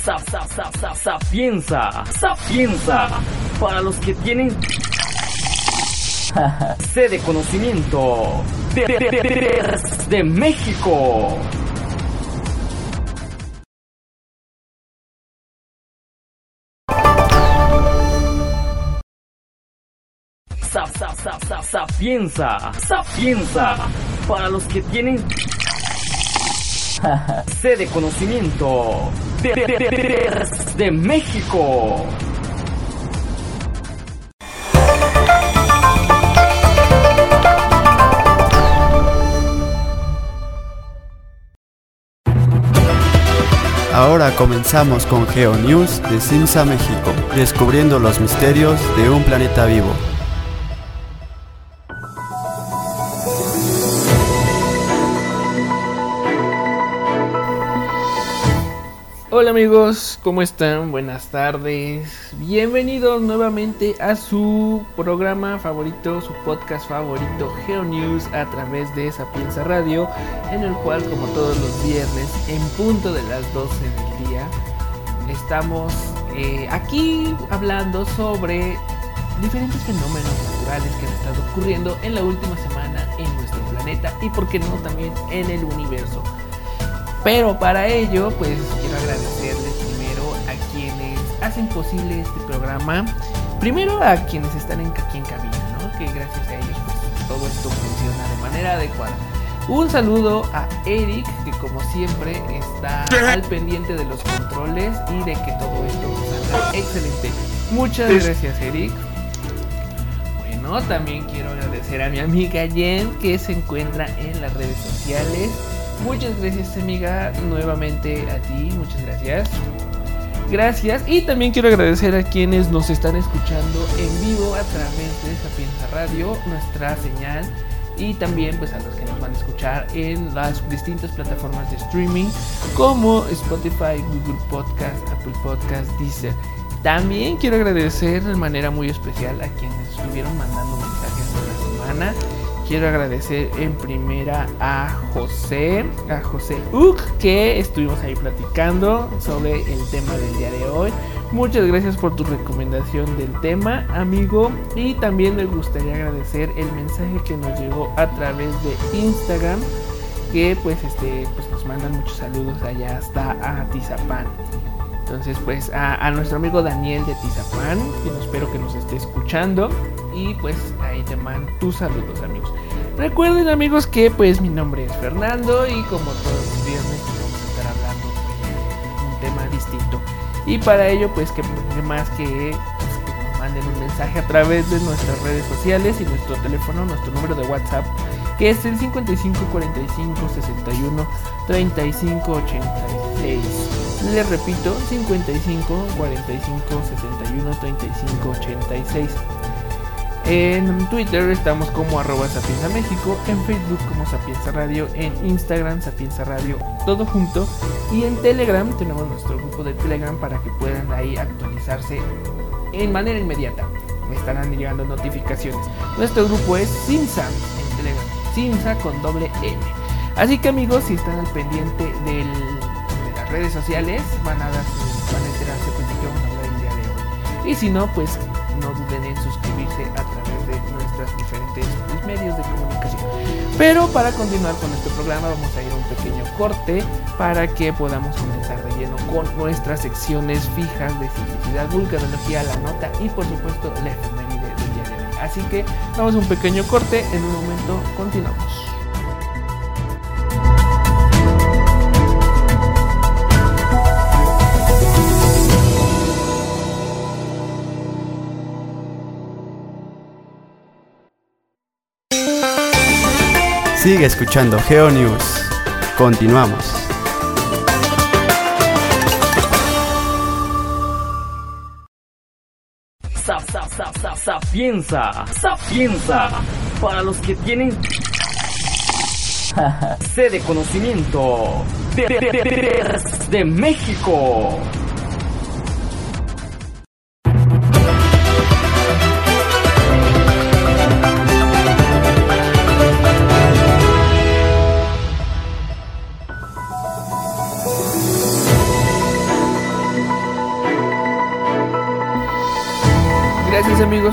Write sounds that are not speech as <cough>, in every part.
Sapienza, sapienza, para los que tienen <laughs> sede conocimiento de, de, de, de México. Sapienza, sapienza, para los que tienen <laughs> sede conocimiento de, de, de, México. Ahora comenzamos con GeoNews de Simsa México, descubriendo los misterios de un planeta vivo. Hola amigos, ¿cómo están? Buenas tardes. Bienvenidos nuevamente a su programa favorito, su podcast favorito, GeoNews, a través de Sapienza Radio, en el cual, como todos los viernes, en punto de las 12 del día, estamos eh, aquí hablando sobre diferentes fenómenos naturales que han estado ocurriendo en la última semana en nuestro planeta y, por qué no, también en el universo. Pero para ello, pues quiero agradecerles primero a quienes hacen posible este programa. Primero a quienes están en, aquí en cabina, ¿no? Que gracias a ellos pues, todo esto funciona de manera adecuada. Un saludo a Eric, que como siempre está al pendiente de los controles y de que todo esto salga excelente. Muchas gracias, Eric. Bueno, también quiero agradecer a mi amiga Jen, que se encuentra en las redes sociales. Muchas gracias amiga, nuevamente a ti, muchas gracias. Gracias y también quiero agradecer a quienes nos están escuchando en vivo a través de Sapienza Radio, nuestra señal y también pues a los que nos van a escuchar en las distintas plataformas de streaming como Spotify, Google Podcast, Apple Podcast, Deezer. También quiero agradecer de manera muy especial a quienes estuvieron mandando mensajes esta semana quiero agradecer en primera a José, a José Uk, que estuvimos ahí platicando sobre el tema del día de hoy. Muchas gracias por tu recomendación del tema, amigo. Y también me gustaría agradecer el mensaje que nos llegó a través de Instagram, que pues este pues nos mandan muchos saludos allá hasta a Tizapán. Entonces, pues a, nuestro amigo Daniel de Tizapán, que espero que nos esté escuchando. Y pues ahí te mando tus saludos, amigos. Recuerden, amigos, que pues mi nombre es Fernando y como todos los viernes vamos a estar hablando de un tema distinto. Y para ello, pues que más que, pues, que nos manden un mensaje a través de nuestras redes sociales y nuestro teléfono, nuestro número de WhatsApp, que es el 55 45 61 35 86. Les repito, 55 45 61 35 86. En Twitter estamos como arroba Sapienza México, en Facebook como Sapienza Radio, en Instagram Sapienza Radio, todo junto. Y en Telegram tenemos nuestro grupo de Telegram para que puedan ahí actualizarse en manera inmediata. Me estarán llegando notificaciones. Nuestro grupo es Simsa en Telegram, Simsa con doble M. Así que amigos, si están al pendiente de las redes sociales, van a, dar, van a enterarse pues, de qué vamos a hablar el día de hoy. Y si no, pues no duden en suscribirse a través de nuestros diferentes medios de comunicación. Pero para continuar con nuestro programa vamos a ir a un pequeño corte para que podamos comenzar de lleno con nuestras secciones fijas de simplicidad, vulganología, la nota y por supuesto la efeméride del día de hoy. Así que vamos a un pequeño corte, en un momento continuamos. Sigue escuchando GeoNews. Continuamos. Sapienza, sapienza, para los que tienen <laughs> sede conocimiento de, de, de, de México.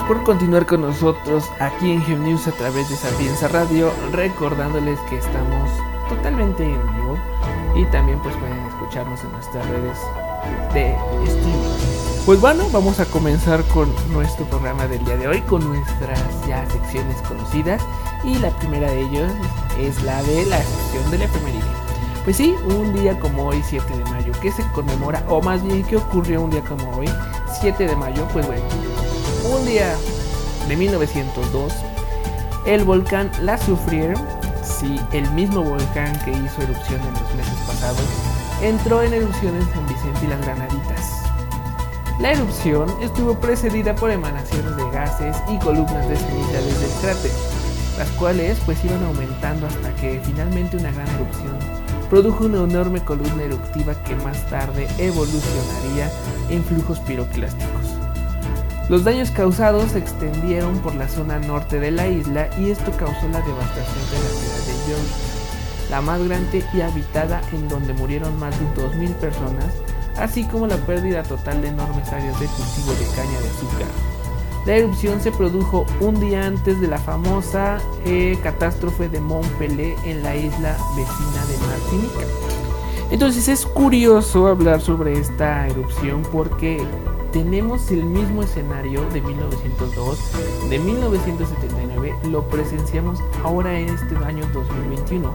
Por continuar con nosotros aquí en GeoNews a través de Sapienza Radio, recordándoles que estamos totalmente en vivo y también pues pueden escucharnos en nuestras redes de streaming. Pues bueno, vamos a comenzar con nuestro programa del día de hoy con nuestras ya secciones conocidas y la primera de ellos es la de la sección del efeméride. Pues sí, un día como hoy, 7 de mayo, que se conmemora, o más bien que ocurrió un día como hoy, 7 de mayo, pues bueno, un día de 1902, el volcán La Soufrière, sí, el mismo volcán que hizo erupción en los meses pasados, entró en erupción en San Vicente y las Granaditas. La erupción estuvo precedida por emanaciones de gases y columnas de ceniza desde el cráter, las cuales pues iban aumentando hasta que finalmente una gran erupción produjo una enorme columna eruptiva que más tarde evolucionaría en flujos piroclásticos. Los daños causados se extendieron por la zona norte de la isla y esto causó la devastación de la ciudad de York, la más grande y habitada en donde murieron más de 2.000 personas, así como la pérdida total de enormes áreas de cultivo de caña de azúcar. La erupción se produjo un día antes de la famosa eh, catástrofe de Montpellier en la isla vecina de Martinica. Entonces es curioso hablar sobre esta erupción porque tenemos el mismo escenario de 1902, de 1979, lo presenciamos ahora en este año 2021.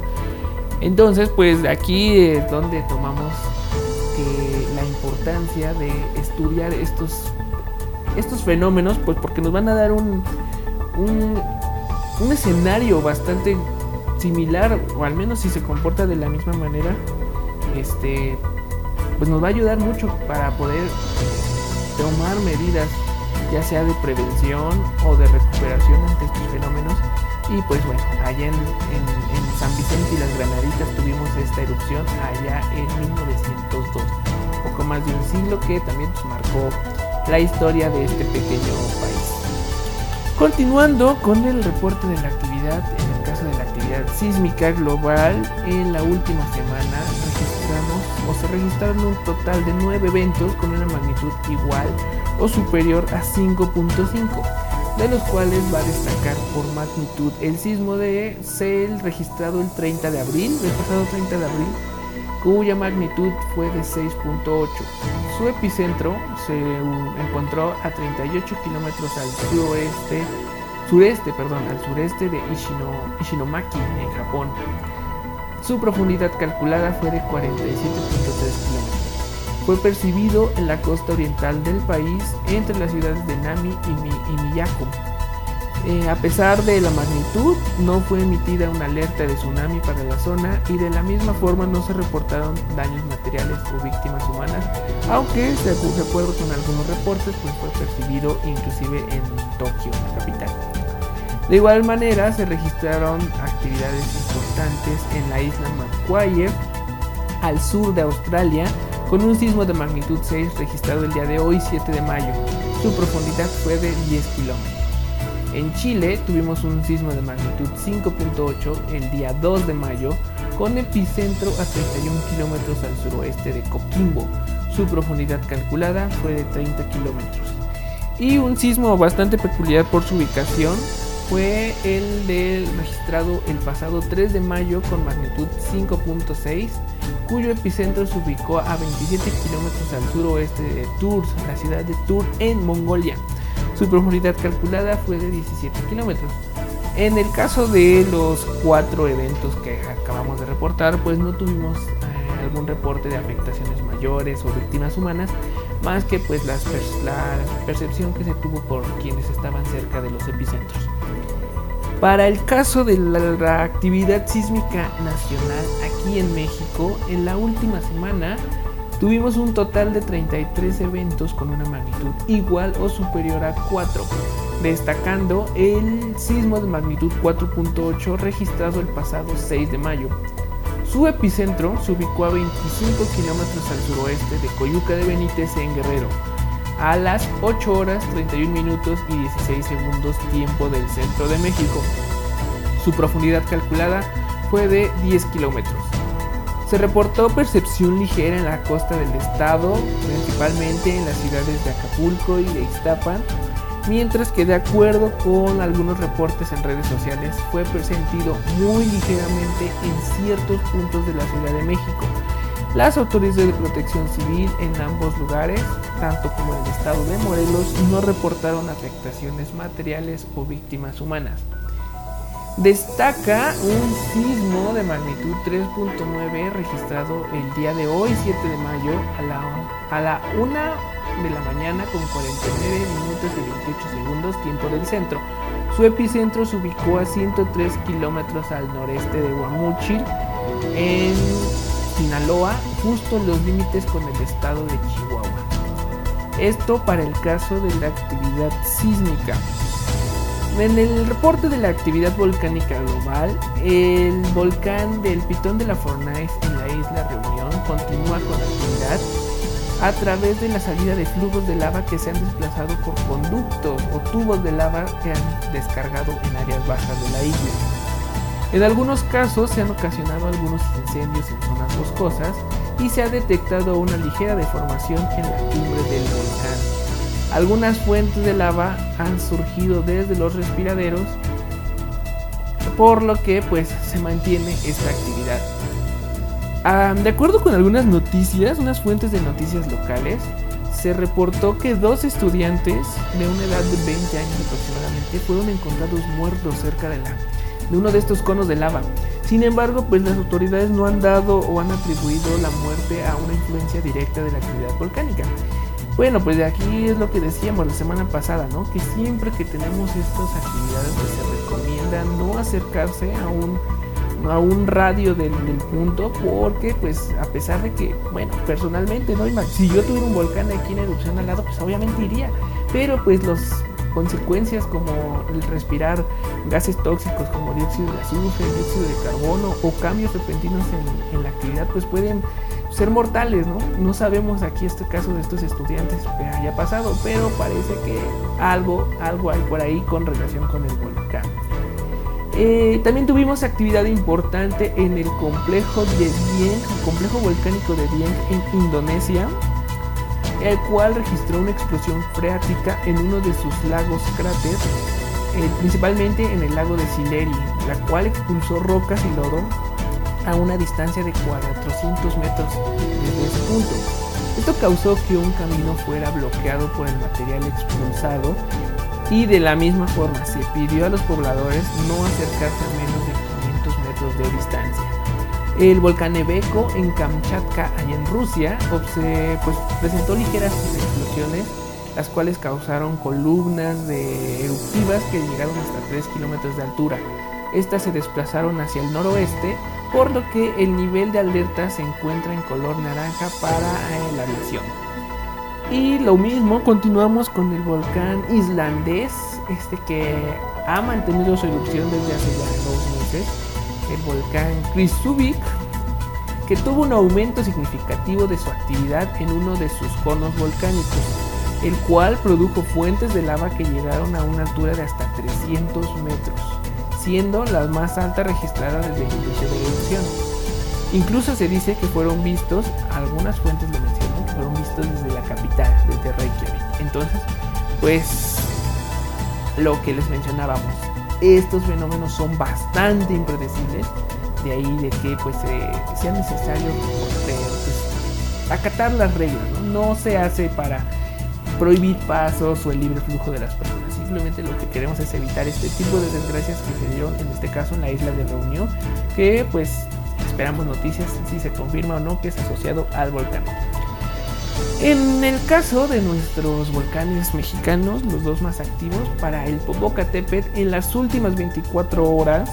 Entonces, pues aquí es donde tomamos eh, la importancia de estudiar estos, estos fenómenos, pues porque nos van a dar un, un, un escenario bastante similar, o al menos si se comporta de la misma manera, este, pues nos va a ayudar mucho para poder tomar medidas ya sea de prevención o de recuperación ante estos fenómenos. Y pues bueno, allá en, San Vicente y las Granaditas tuvimos esta erupción allá en 1902, poco más de un siglo que también pues, marcó la historia de este pequeño país. Continuando con el reporte de la actividad, en el caso de la actividad sísmica global, en la última semana o se registraron un total de 9 eventos con una magnitud igual o superior a 5.5, de los cuales va a destacar por magnitud el sismo de Cel registrado el 30 de abril, el pasado 30 de abril, cuya magnitud fue de 6.8. Su epicentro se encontró a 38 kilómetros al suroeste, sureste, perdón, al sureste de Ishinomaki, en Japón. Su profundidad calculada fue de 47.3 kilómetros. Fue percibido en la costa oriental del país entre las ciudades de Nami y, Miyako. Eh, a pesar de la magnitud, no fue emitida una alerta de tsunami para la zona y de la misma forma no se reportaron daños materiales o víctimas humanas, aunque de acuerdo con algunos reportes pues fue percibido inclusive en Tokio, la capital. De igual manera se registraron actividades importantes en la isla Macquarie, al sur de Australia, con un sismo de magnitud 6 registrado el día de hoy 7 de mayo. Su profundidad fue de 10 kilómetros. En Chile tuvimos un sismo de magnitud 5.8 el día 2 de mayo con epicentro a 31 kilómetros al suroeste de Coquimbo. Su profundidad calculada fue de 30 kilómetros. Y un sismo bastante peculiar por su ubicación fue el del registrado el pasado 3 de mayo con magnitud 5.6, cuyo epicentro se ubicó a 27 kilómetros al suroeste de Tours, la ciudad de Tours en Mongolia. Su profundidad calculada fue de 17 kilómetros. En el caso de los cuatro eventos que acabamos de reportar, pues no tuvimos eh, algún reporte de afectaciones mayores o víctimas humanas, más que pues la percepción que se tuvo por quienes estaban cerca de los epicentros. Para el caso de la, actividad sísmica nacional aquí en México, en la última semana tuvimos un total de 33 eventos con una magnitud igual o superior a 4, destacando el sismo de magnitud 4.8 registrado el pasado 6 de mayo. Su epicentro se ubicó a 25 kilómetros al suroeste de Coyuca de Benítez en Guerrero, a las 8 horas 31 minutos y 16 segundos tiempo del centro de México. Su profundidad calculada fue de 10 kilómetros. Se reportó percepción ligera en la costa del estado, principalmente en las ciudades de Acapulco y de Iztapan. Mientras que de acuerdo con algunos reportes en redes sociales fue presentido muy ligeramente en ciertos puntos de la Ciudad de México. Las autoridades de protección civil en ambos lugares, tanto como en el estado de Morelos, no reportaron afectaciones materiales o víctimas humanas. Destaca un sismo de magnitud 3.9 registrado el día de hoy, 7 de mayo, a la, a la 1 de la mañana con 49 minutos y 28 segundos, tiempo del centro. Su epicentro se ubicó a 103 kilómetros al noreste de Guamúchil, en Sinaloa, justo en los límites con el estado de Chihuahua. Esto para el caso de la actividad sísmica. En el reporte de la actividad volcánica global, el volcán del Pitón de la Fornais en la isla Reunión continúa con actividad a través de la salida de flujos de lava que se han desplazado por conductos o tubos de lava que han descargado en áreas bajas de la isla. En algunos casos se han ocasionado algunos incendios en zonas boscosas y se ha detectado una ligera deformación en la cumbre del volcán. Algunas fuentes de lava han surgido desde los respiraderos, por lo que pues se mantiene esta actividad de acuerdo con algunas noticias, unas fuentes de noticias locales, se reportó que dos estudiantes de una edad de 20 años aproximadamente fueron encontrados muertos cerca de, la, de uno de estos conos de lava. Sin embargo, pues las autoridades no han dado o han atribuido la muerte a una influencia directa de la actividad volcánica. Bueno, pues de aquí es lo que decíamos la semana pasada, ¿no? Que siempre que tenemos estas actividades pues se recomienda no acercarse a un a un radio del, punto porque pues a pesar de que bueno personalmente no si yo tuviera un volcán aquí en erupción al lado pues obviamente iría pero pues las consecuencias como el respirar gases tóxicos como dióxido de azufre, dióxido de carbono o cambios repentinos en, en la actividad pues pueden ser mortales, ¿no? No sabemos aquí este caso de estos estudiantes que haya pasado, pero parece que algo, algo hay por ahí con relación con el volcán. Eh, también tuvimos actividad importante en el complejo de Dieng, complejo volcánico de Dieng en Indonesia, el cual registró una explosión freática en uno de sus lagos cráter, eh, principalmente en el lago de Sileri, la cual expulsó rocas y lodo a una distancia de 400 metros desde ese punto. Esto causó que un camino fuera bloqueado por el material expulsado y de la misma forma se pidió a los pobladores no acercarse a menos de 500 metros de distancia. El volcán Ebeco en Kamchatka, allá en Rusia, pues, presentó ligeras explosiones, las cuales causaron columnas de eruptivas que llegaron hasta 3 kilómetros de altura. Estas se desplazaron hacia el noroeste, por lo que el nivel de alerta se encuentra en color naranja para eh, la aviación. Y lo mismo, continuamos con el volcán islandés, este que ha mantenido su erupción desde hace ya dos meses, el volcán Kristuvik, que tuvo un aumento significativo de su actividad en uno de sus conos volcánicos, el cual produjo fuentes de lava que llegaron a una altura de hasta 300 metros, siendo la más alta registrada desde el inicio de la erupción. Incluso se dice que fueron vistos, algunas fuentes lo mencionan, fueron vistos desde la capital, desde Reykjavik. Entonces, pues lo que les mencionábamos, estos fenómenos son bastante impredecibles, de ahí de que pues eh, sea necesario pues, acatar las reglas, no se hace para prohibir pasos o el libre flujo de las personas. Simplemente lo que queremos es evitar este tipo de desgracias que se dieron en este caso en la isla de Reunión, que pues esperamos noticias si se confirma o no que es asociado al volcán. En el caso de nuestros volcanes mexicanos, los dos más activos, para el Popocatépetl, en las últimas 24 horas,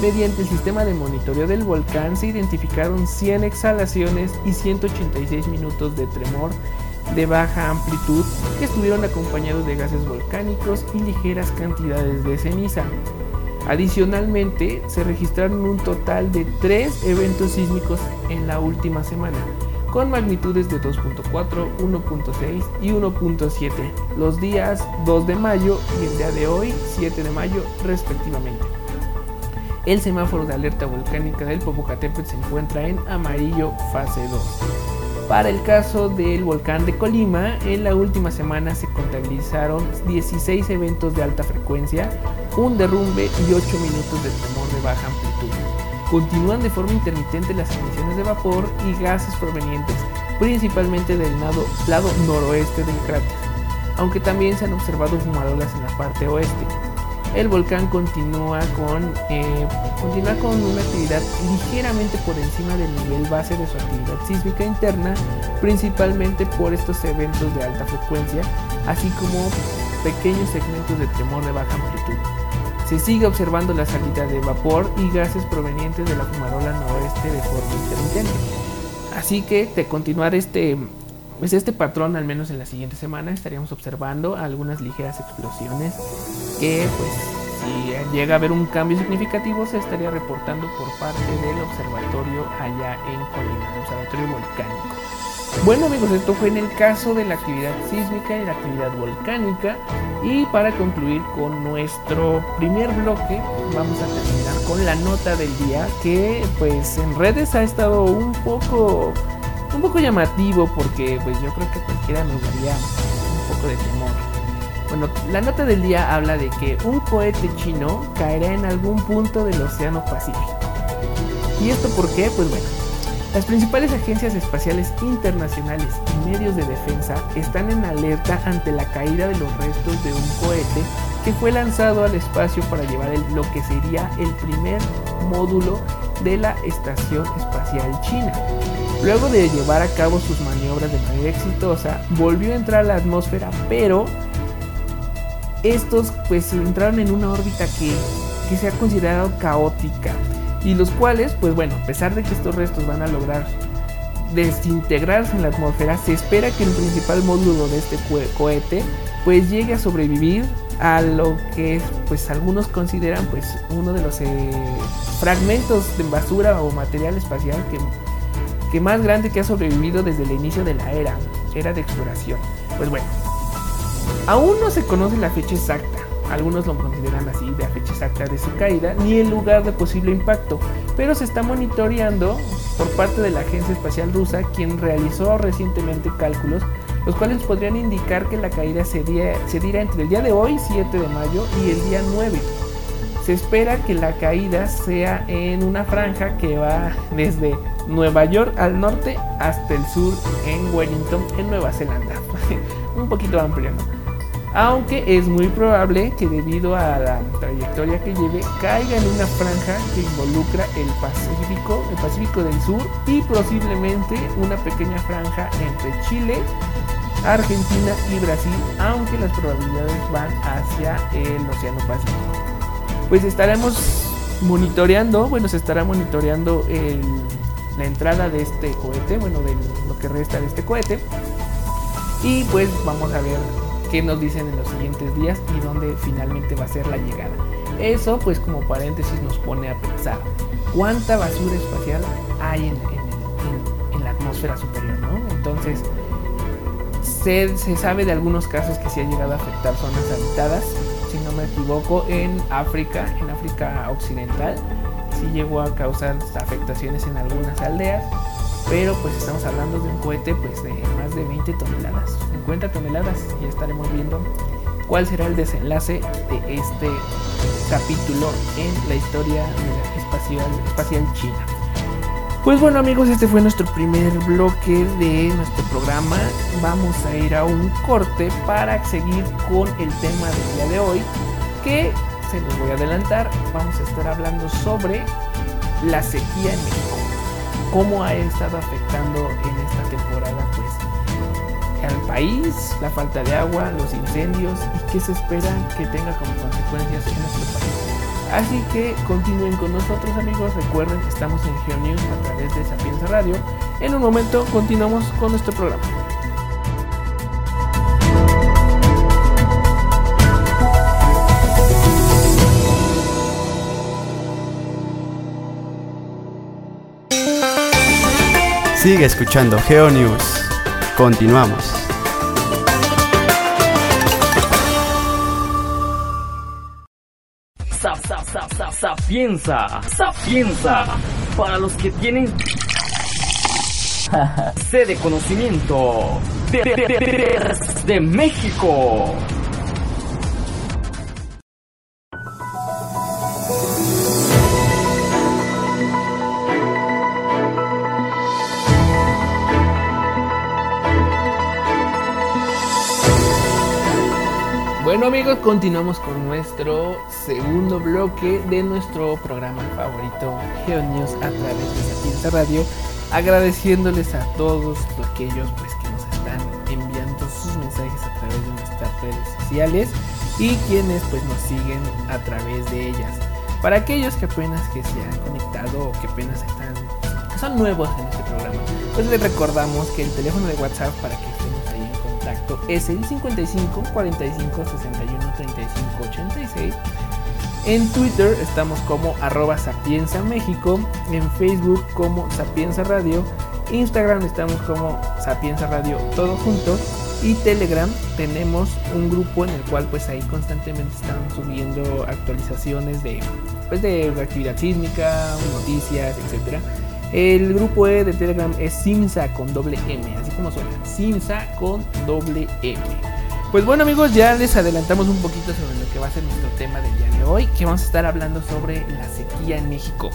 mediante el sistema de monitoreo del volcán, se identificaron 100 exhalaciones y 186 minutos de tremor de baja amplitud que estuvieron acompañados de gases volcánicos y ligeras cantidades de ceniza. Adicionalmente, se registraron un total de 3 eventos sísmicos en la última semana con magnitudes de 2.4, 1.6 y 1.7 los días 2 de mayo y el día de hoy 7 de mayo respectivamente. El semáforo de alerta volcánica del Popocatépetl se encuentra en amarillo fase 2. Para el caso del volcán de Colima, en la última semana se contabilizaron 16 eventos de alta frecuencia, un derrumbe y 8 minutos de tremor de baja amplitud. Continúan de forma intermitente las emisiones de vapor y gases provenientes principalmente del lado, lado noroeste del cráter, aunque también se han observado fumarolas en la parte oeste el volcán continúa con, eh, continúa con una actividad ligeramente por encima del nivel base de su actividad sísmica interna, principalmente por estos eventos de alta frecuencia, así como pequeños segmentos de tremor de baja amplitud. Se sigue observando la salida de vapor y gases provenientes de la fumarola noroeste de forma intermitente. Así que de continuar este, pues este patrón, al menos en la siguiente semana, estaríamos observando algunas ligeras explosiones que pues si llega a haber un cambio significativo se estaría reportando por parte del observatorio allá en Colima, el observatorio volcánico. Bueno amigos, esto fue en el caso de la actividad sísmica y la actividad volcánica y para concluir con nuestro primer bloque vamos a terminar con la nota del día que pues en redes ha estado un poco un poco llamativo porque pues yo creo que cualquiera nos daría un poco de temor. Bueno, la nota del día habla de que un cohete chino caerá en algún punto del Océano Pacífico. ¿Y esto por qué? Pues bueno, las principales agencias espaciales internacionales y medios de defensa están en alerta ante la caída de los restos de un cohete que fue lanzado al espacio para llevar lo que sería el primer módulo de la Estación Espacial China. Luego de llevar a cabo sus maniobras de manera exitosa, volvió a entrar a la atmósfera, pero estos pues entraron en una órbita que, se ha considerado caótica. Y los cuales pues bueno, a pesar de que estos restos van a lograr desintegrarse en la atmósfera, se espera que el principal módulo de este cohete pues llegue a sobrevivir a lo que pues algunos consideran pues uno de los eh, fragmentos de basura o material espacial que, que más grande que ha sobrevivido desde el inicio de la era, era de exploración. Pues bueno, Aún no se conoce la fecha exacta, algunos lo consideran así, la fecha exacta de su caída, ni el lugar de posible impacto, pero se está monitoreando por parte de la Agencia Espacial Rusa, quien realizó recientemente cálculos, los cuales podrían indicar que la caída se, dirá entre el día de hoy, 7 de mayo, y el día 9. Se espera que la caída sea en una franja que va desde Nueva York al norte hasta el sur en Wellington, en Nueva Zelanda. <laughs> Un poquito amplio, ¿no? aunque es muy probable que debido a la trayectoria que lleve caiga en una franja que involucra el Pacífico, el Pacífico del Sur y posiblemente una pequeña franja entre Chile, Argentina y Brasil, aunque las probabilidades van hacia el Océano Pacífico. Pues estaremos monitoreando, bueno, se estará monitoreando la entrada de este cohete, bueno, de lo que resta de este cohete. Y pues vamos a ver qué nos dicen en los siguientes días y dónde finalmente va a ser la llegada. Eso pues como paréntesis nos pone a pensar cuánta basura espacial hay en, la atmósfera superior, ¿no? Entonces se, se, sabe de algunos casos que se ha llegado a afectar zonas habitadas, si no me equivoco, en África, en África Occidental, llegó a causar afectaciones en algunas aldeas pero pues estamos hablando de un cohete pues de más de 20 toneladas, 50 toneladas y estaremos viendo cuál será el desenlace de este capítulo en la historia espacial, espacial china. Pues bueno amigos, este fue nuestro primer bloque de nuestro programa. Vamos a ir a un corte para seguir con el tema del día de hoy, que se los voy a adelantar, vamos a estar hablando sobre la sequía en México cómo ha estado afectando en esta temporada pues al país, la falta de agua, los incendios y qué se espera que tenga como consecuencias en nuestro país. Así que continúen con nosotros amigos, recuerden que estamos en GeoNews a través de Sapienza Radio. En un momento continuamos con nuestro programa. Sigue escuchando GeoNews. Continuamos. Sapienza, sapienza, para los que tienen <laughs> C de conocimiento de, de, de México. Continuamos con nuestro segundo bloque de nuestro programa favorito GeoNews a través de Sapienza Radio, agradeciéndoles a todos aquellos pues que nos están enviando sus mensajes a través de nuestras redes sociales y quienes pues nos siguen a través de ellas. Para aquellos que apenas que se han conectado o que apenas están son nuevos en este programa, pues les recordamos que el teléfono de WhatsApp para que es el 55 45 61 35 86. En Twitter estamos como arroba Sapienza México, en Facebook como Sapienza Radio, Instagram estamos como Sapienza Radio todo junto y Telegram tenemos un grupo en el cual pues ahí constantemente están subiendo actualizaciones de pues de actividad sísmica, noticias, etcétera el grupo E de Telegram es Simsa con doble M, así como suena, Simsa con doble M. Pues bueno amigos, ya les adelantamos un poquito sobre lo que va a ser nuestro tema del día de hoy, que vamos a estar hablando sobre la sequía en México.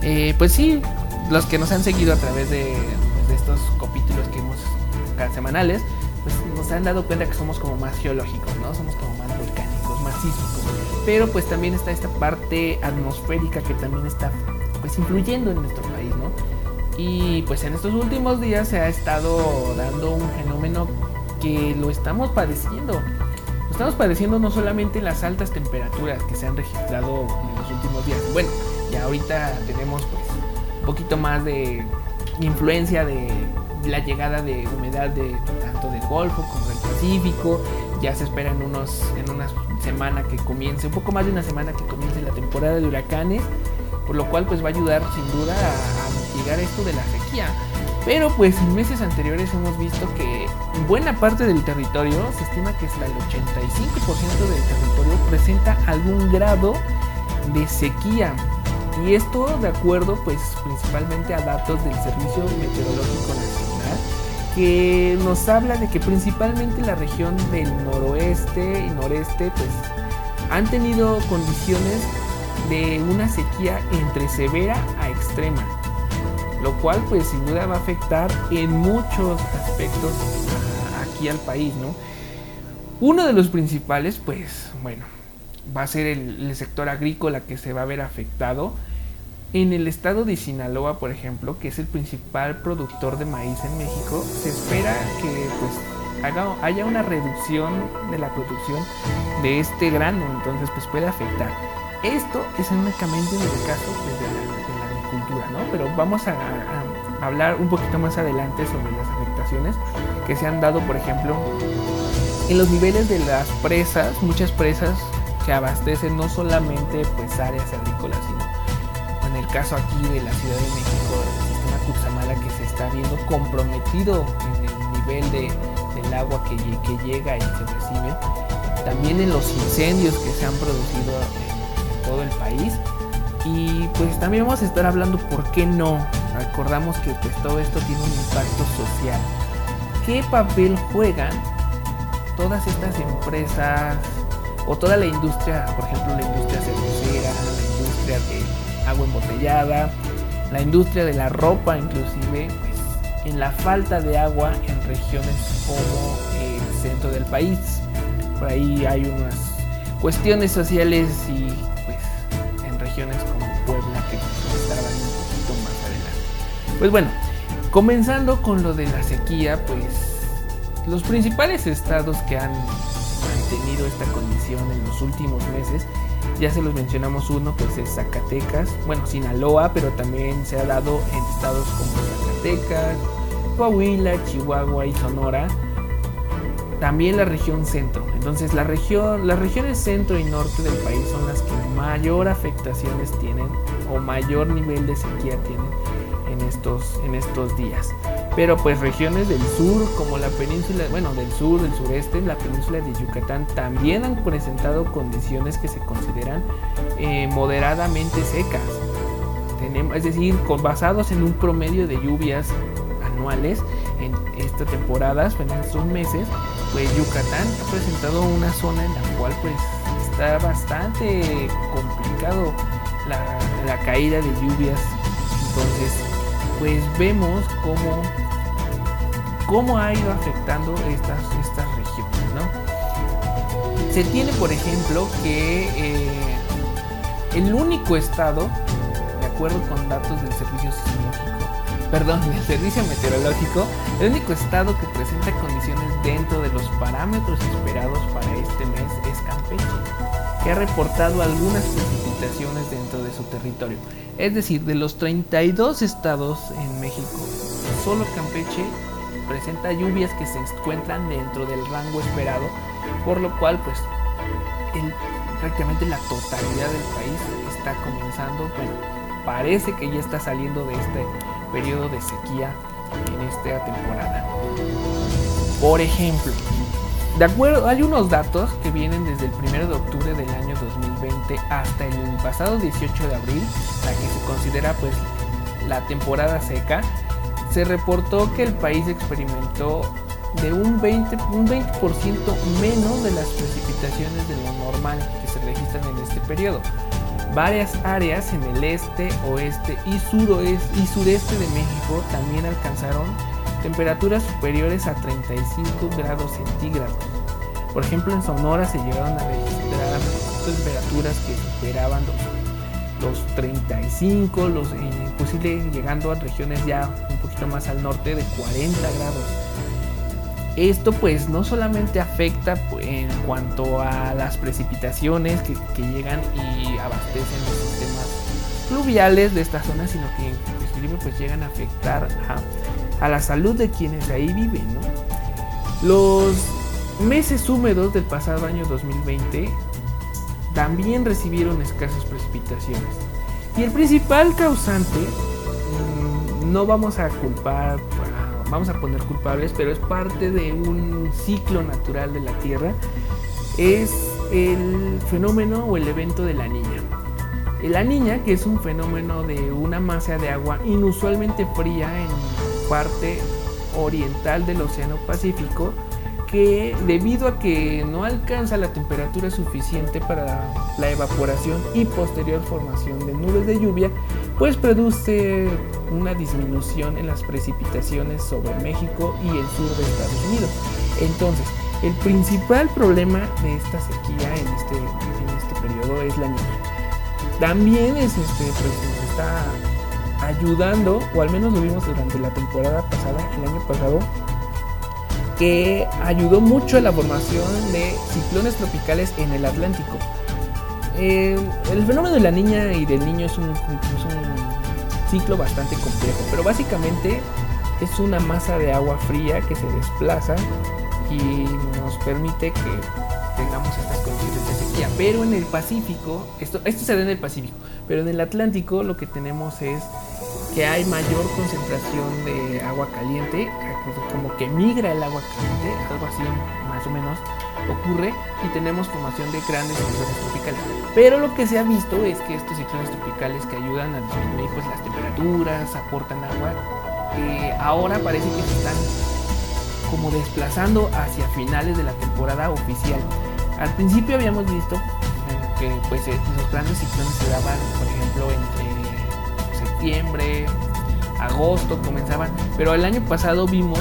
Eh, pues sí, los que nos han seguido a través de, pues, estos capítulos que hemos cada semanales, pues nos han dado cuenta que somos como más geológicos, ¿no? Somos como más volcánicos, más sísmicos. Pero pues también está esta parte atmosférica que también está pues influyendo en nuestro país, ¿no? Y pues en estos últimos días se ha estado dando un fenómeno que lo estamos padeciendo. Estamos padeciendo no solamente las altas temperaturas que se han registrado en los últimos días. Bueno, ya ahorita tenemos pues un poquito más de influencia de la llegada de humedad de tanto del Golfo como del Pacífico. Ya se espera en unos en una semana que comience, un poco más de una semana que comience la temporada de huracanes por lo cual pues va a ayudar sin duda a, mitigar esto de la sequía. Pero pues en meses anteriores hemos visto que buena parte del territorio, se estima que hasta el 85% del territorio presenta algún grado de sequía. Y esto de acuerdo pues principalmente a datos del Servicio Meteorológico Nacional que nos habla de que principalmente la región del noroeste y noreste pues han tenido condiciones de una sequía entre severa a extrema, lo cual pues sin duda va a afectar en muchos aspectos aquí al país, ¿no? Uno de los principales pues bueno, va a ser el, sector agrícola que se va a ver afectado. En el estado de Sinaloa, por ejemplo, que es el principal productor de maíz en México, se espera que pues haga, haya una reducción de la producción de este grano, entonces pues puede afectar. Esto es únicamente en el caso pues, Pero vamos a, hablar un poquito más adelante sobre las afectaciones que se han dado, por ejemplo, en los niveles de las presas, muchas presas que abastecen no solamente pues áreas agrícolas, sino en el caso aquí de la Ciudad de México, el sistema Cutzamala que se está viendo comprometido en el nivel de, del agua que, que llega y se recibe, también en los incendios que se han producido todo el país. Y pues también vamos a estar hablando por qué no. Recordamos que pues todo esto tiene un impacto social. ¿Qué papel juegan todas estas empresas o toda la industria, por ejemplo la industria cervecera, la industria de agua embotellada, la industria de la ropa inclusive, pues, en la falta de agua en regiones como el centro del país? Por ahí hay unas cuestiones sociales y como Puebla Pues bueno, comenzando con lo de la sequía, pues los principales estados que han mantenido esta condición en los últimos meses, ya se los mencionamos uno, pues es Zacatecas, bueno, Sinaloa, pero también se ha dado en estados como Zacatecas, Coahuila, Chihuahua y Sonora también la región centro. Entonces la región, las regiones centro y norte del país son las que mayor afectaciones tienen o mayor nivel de sequía tienen en estos, en estos días. Pero pues regiones del sur como la península, bueno, del sur, del sureste, la península de Yucatán también han presentado condiciones que se consideran eh, moderadamente secas. Tenemos, es decir, basados en un promedio de lluvias anuales en esta temporada, en estos meses, pues Yucatán ha presentado una zona en la cual pues está bastante complicado la, caída de lluvias. Entonces, pues vemos cómo, cómo ha ido afectando estas, estas regiones, ¿no? Se tiene, por ejemplo, que eh, el único estado, de acuerdo con datos del Servicio Sismológico, perdón, <laughs> del Servicio Meteorológico, el único estado que presenta condiciones dentro de los parámetros esperados para este mes es Campeche que ha reportado algunas precipitaciones dentro de su territorio. Es decir, de los 32 estados en México, solo Campeche presenta lluvias que se encuentran dentro del rango esperado, por lo cual pues prácticamente la totalidad del país está comenzando, bueno, parece que ya está saliendo de este periodo de sequía en esta temporada. Por ejemplo, de acuerdo, hay unos datos que vienen desde el 1 de octubre del año 2020 hasta el pasado 18 de abril, la que se considera pues la temporada seca. Se reportó que el país experimentó de un 20%, un 20 menos de las precipitaciones de lo normal que se registran en este periodo. Varias áreas en el este, oeste y suroeste y sureste de México también alcanzaron temperaturas superiores a 35 grados centígrados. Por ejemplo, en Sonora se llegaron a registrar temperaturas que superaban los, 35, los, eh, llegando a regiones ya un poquito más al norte de 40 grados. Esto pues no solamente afecta pues, en cuanto a las precipitaciones que, llegan y abastecen los sistemas fluviales de esta zona, sino que inclusive pues llegan a afectar a a la salud de quienes ahí viven. Los meses húmedos del pasado año 2020 también recibieron escasas precipitaciones. Y el principal causante, mm, no vamos a culpar, vamos a poner culpables, pero es parte de un ciclo natural de la Tierra, es el fenómeno o el evento de la niña. La niña, que es un fenómeno de una masa de agua inusualmente fría en parte oriental del Océano Pacífico que debido a que no alcanza la temperatura suficiente para la evaporación y posterior formación de nubes de lluvia, pues produce una disminución en las precipitaciones sobre México y el sur de Estados Unidos. Entonces, el principal problema de esta sequía en este, en este periodo es la niña. También es este, pues, está ayudando, o al menos lo vimos durante la temporada pasada, el año pasado, que ayudó mucho en la formación de ciclones tropicales en el Atlántico. Eh, el fenómeno de la niña y del niño es un, es un ciclo bastante complejo, pero básicamente es una masa de agua fría que se desplaza y nos permite que tengamos estas condiciones de sequía. Pero en el Pacífico, esto, esto se da en el Pacífico, pero en el Atlántico lo que tenemos es que hay mayor concentración de agua caliente, como que migra el agua caliente, algo así más o menos ocurre y tenemos formación de grandes ciclones tropicales. Pero lo que se ha visto es que estos ciclones tropicales que ayudan a disminuir pues, las temperaturas, aportan agua, eh, ahora parece que se están como desplazando hacia finales de la temporada oficial. Al principio habíamos visto que pues, eh, los grandes ciclones se daban, por ejemplo, entre septiembre, agosto comenzaban, pero el año pasado vimos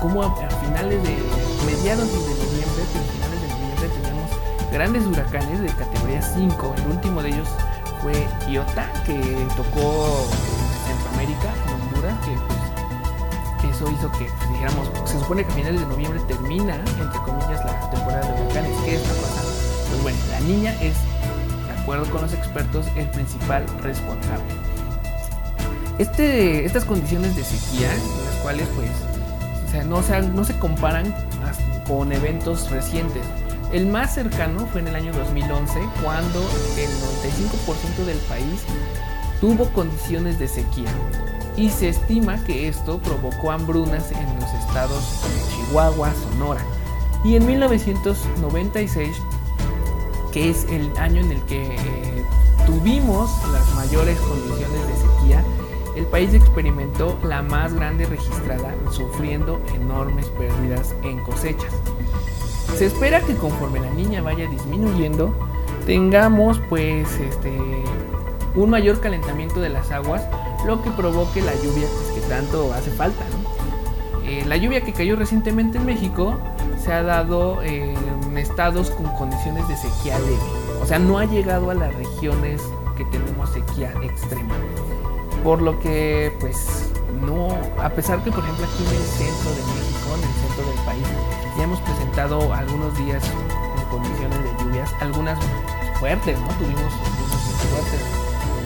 cómo a, finales de mediados de noviembre, finales de noviembre teníamos grandes huracanes de categoría 5. El último de ellos fue Iota, que tocó Centroamérica, en Honduras, que pues, eso hizo que pues, dijéramos, se supone que a finales de noviembre termina, entre comillas, la temporada de huracanes. ¿Qué está pasando? Pues bueno, la niña es, de acuerdo con los expertos, el principal responsable. Este, estas condiciones de sequía, las cuales pues no, se, no se comparan con eventos recientes. El más cercano fue en el año 2011, cuando el 95% del país tuvo condiciones de sequía. Y se estima que esto provocó hambrunas en los estados de Chihuahua, Sonora. Y en 1996, que es el año en el que eh, tuvimos las mayores condiciones de sequía, el país experimentó la más grande registrada, sufriendo enormes pérdidas en cosechas. Se espera que conforme la niña vaya disminuyendo, tengamos pues este un mayor calentamiento de las aguas, lo que provoque la lluvia pues, que tanto hace falta. Eh, la lluvia que cayó recientemente en México se ha dado en estados con condiciones de sequía leve, o sea, no ha llegado a las regiones que tenemos sequía extrema. Por lo que, pues, no, a pesar que, por ejemplo, aquí en el centro de México, en el centro del país, ya hemos presentado algunos días con condiciones de lluvias, algunas fuertes, ¿no? Tuvimos unos fuertes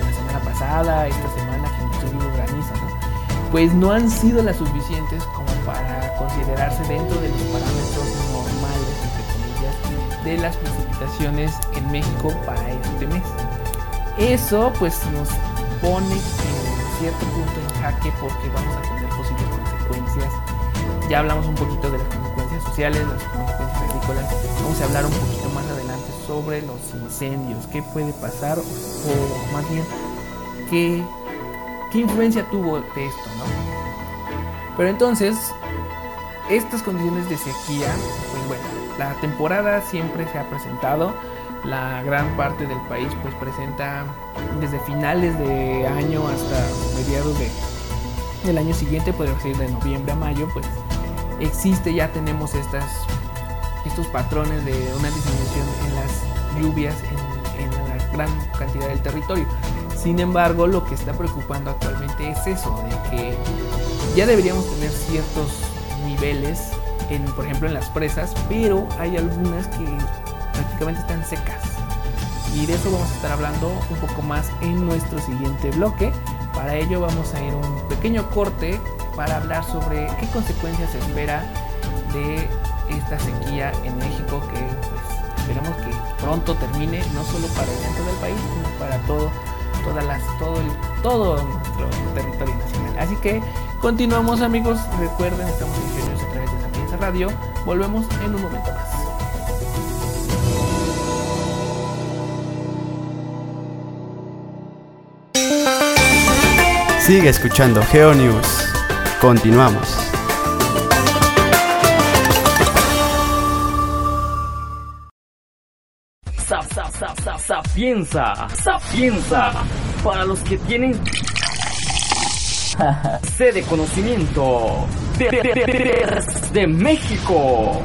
la semana pasada, esta semana que inclusive granizo, ¿no? Pues no han sido las suficientes como para considerarse dentro de los parámetros normales, entre comillas, de las precipitaciones en México para este mes. Eso pues nos pone en cierto punto en jaque porque vamos a tener posibles consecuencias. Ya hablamos un poquito de las consecuencias sociales, las consecuencias agrícolas. Vamos a hablar un poquito más adelante sobre los incendios, qué puede pasar o más bien qué, qué influencia tuvo de esto, ¿no? Pero entonces, estas condiciones de sequía, pues bueno, la temporada siempre se ha presentado la gran parte del país pues presenta desde finales de año hasta mediados de, del año siguiente, podría ser de noviembre a mayo, pues existe, ya tenemos estas, estos patrones de una disminución en las lluvias en, en la gran cantidad del territorio. Sin embargo, lo que está preocupando actualmente es eso, de que ya deberíamos tener ciertos niveles, en, por ejemplo en las presas, pero hay algunas que prácticamente están secas. Y de eso vamos a estar hablando un poco más en nuestro siguiente bloque. Para ello vamos a ir un pequeño corte para hablar sobre qué consecuencias se espera de esta sequía en México que pues, esperamos que pronto termine no solo para el centro del país sino para todo todas las todo el, todo nuestro territorio nacional así que continuamos amigos recuerden estamos en a través de Sapienza Radio volvemos en un momento más Sigue escuchando GeoNews. Continuamos. Sapienza, sapienza, para los que tienen <laughs> sede de conocimiento de, de, de México.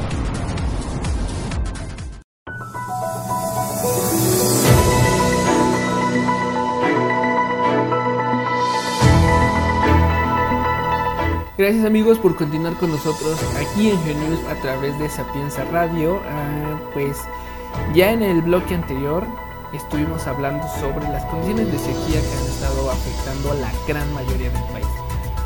Gracias amigos por continuar con nosotros aquí en GeoNews a través de Sapienza Radio. Ah, pues ya en el bloque anterior estuvimos hablando sobre las condiciones de sequía que han estado afectando a la gran mayoría del país.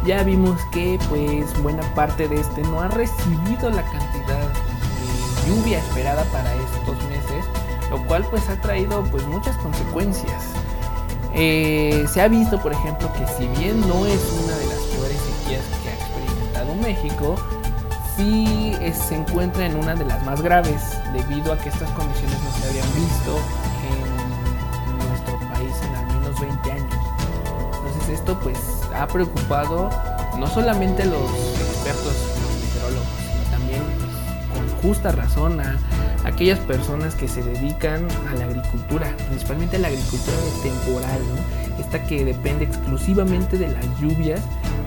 Ya vimos que pues buena parte de este no ha recibido la cantidad de lluvia esperada para estos meses, lo cual pues ha traído pues muchas consecuencias. Eh, se ha visto por ejemplo que si bien no es una de las peores sequías México sí se encuentra en una de las más graves debido a que estas condiciones no se habían visto en nuestro país en al menos 20 años. Entonces esto pues ha preocupado no solamente a los expertos, meteorólogos, sino también pues, con justa razón a aquellas personas que se dedican a la agricultura, principalmente a la agricultura temporal, esta que depende exclusivamente de las lluvias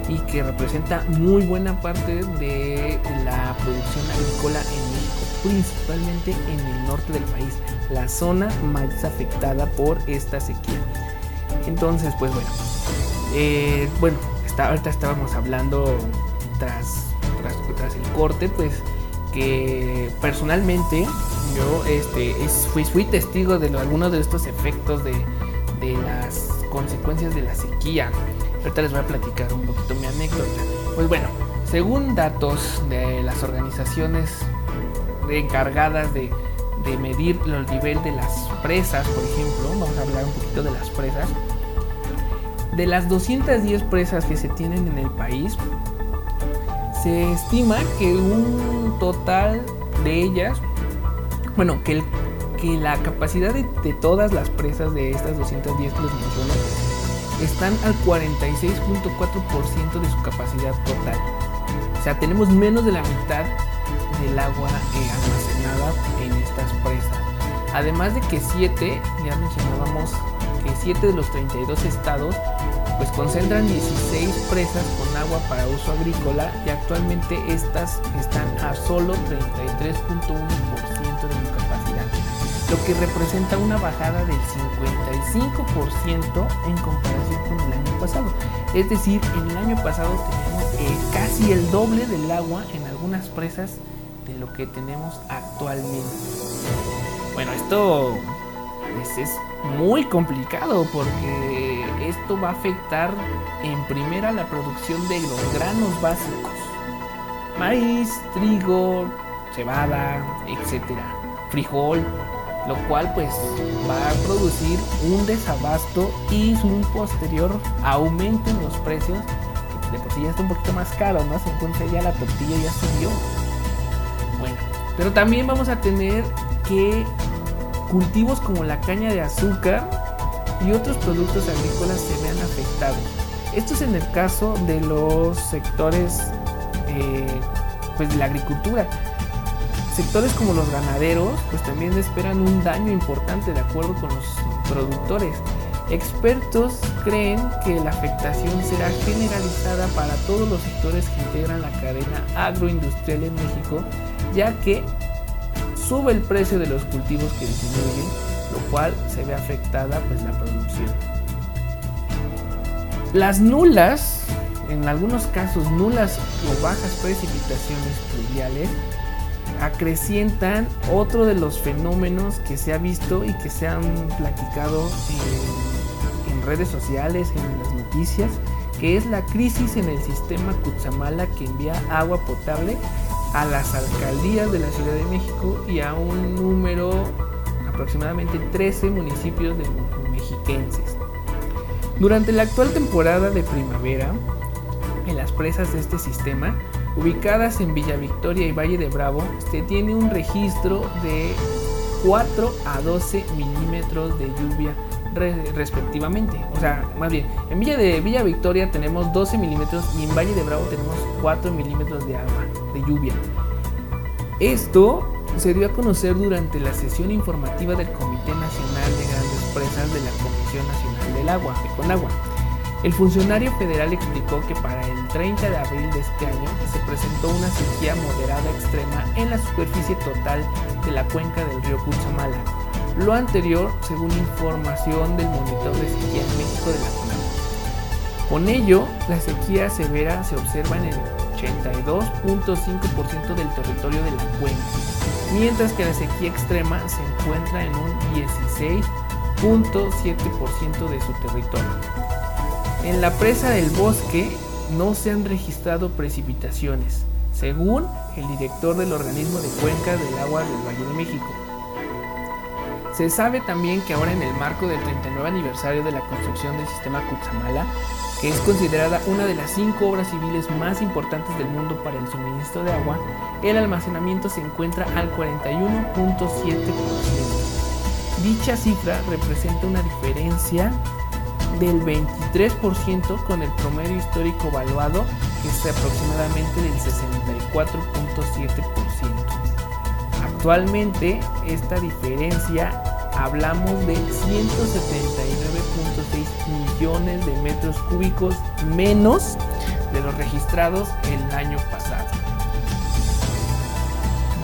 y que representa muy buena parte de la producción agrícola en México, principalmente en el norte del país, la zona más afectada por esta sequía. Entonces, pues bueno, eh, bueno, ahorita estábamos hablando tras, tras, el corte, pues que personalmente yo este, fui, fui testigo de algunos de estos efectos de, de las consecuencias de la sequía. Ahorita les voy a platicar un poquito mi anécdota. Pues bueno, según datos de las organizaciones encargadas de, medir el nivel de las presas, por ejemplo, vamos a hablar un poquito de las presas. De las 210 presas que se tienen en el país, se estima que un total de ellas, bueno, que, la capacidad de, todas las presas de estas 210 que están al 46.4% de su capacidad total. O sea, tenemos menos de la mitad del agua eh, almacenada en estas presas. Además de que 7, ya mencionábamos que 7 de los 32 estados pues concentran 16 presas con agua para uso agrícola y actualmente estas están a solo 33.1% de su capacidad, lo que representa una bajada del 55% en comparación con el año pasado. Es decir, en el año pasado tenemos eh, casi el doble del agua en algunas presas de lo que tenemos actualmente. Bueno, esto pues, es muy complicado porque esto va a afectar en primera la producción de los granos básicos. Maíz, trigo, cebada, etcétera, frijol, lo cual pues va a producir un desabasto y un posterior aumento en los precios, de por sí ya está un poquito más caro, ¿no? Se encuentra ya la tortilla ya subió. Bueno, pero también vamos a tener que cultivos como la caña de azúcar y otros productos agrícolas se vean afectados. Esto es en el caso de los sectores eh, pues de la agricultura. Sectores como los ganaderos pues también esperan un daño importante de acuerdo con los productores. Expertos creen que la afectación será generalizada para todos los sectores que integran la cadena agroindustrial en México, ya que sube el precio de los cultivos que disminuyen, lo cual se ve afectada pues la producción. Las nulas, en algunos casos nulas o bajas precipitaciones pluviales, acrecientan otro de los fenómenos que se ha visto y que se han platicado en, redes sociales, en las noticias, que es la crisis en el sistema Cutzamala que envía agua potable a las alcaldías de la Ciudad de México y a un número aproximadamente 13 municipios de mexiquenses. Durante la actual temporada de primavera, en las presas de este sistema, ubicadas en Villa Victoria y Valle de Bravo, se tiene un registro de 4 a 12 milímetros de lluvia respectivamente. O sea, más bien, en Villa de Villa Victoria tenemos 12 milímetros y en Valle de Bravo tenemos 4 milímetros de agua, de lluvia. Esto se dio a conocer durante la sesión informativa del Comité Nacional de Grandes Presas de la Comisión Nacional del Agua, de Conagua. El funcionario federal explicó que para el 30 de abril de este año se presentó una sequía moderada extrema en la superficie total de la cuenca del río Cuchamala, lo anterior según información del monitor de sequía en México de la CONAGUA. Con ello, la sequía severa se observa en el 82.5% del territorio de la cuenca, mientras que la sequía extrema se encuentra en un 16.7% de su territorio. En la presa del bosque no se han registrado precipitaciones, según el director del organismo de cuenca del agua del Valle de México. Se sabe también que ahora en el marco del 39 aniversario de la construcción del sistema Cutzamala, que es considerada una de las cinco obras civiles más importantes del mundo para el suministro de agua, el almacenamiento se encuentra al 41.7%. Dicha cifra representa una diferencia del 23% con el promedio histórico evaluado, que es aproximadamente del 64.7%. Actualmente esta diferencia hablamos de 179.6 millones de metros cúbicos menos de los registrados el año pasado.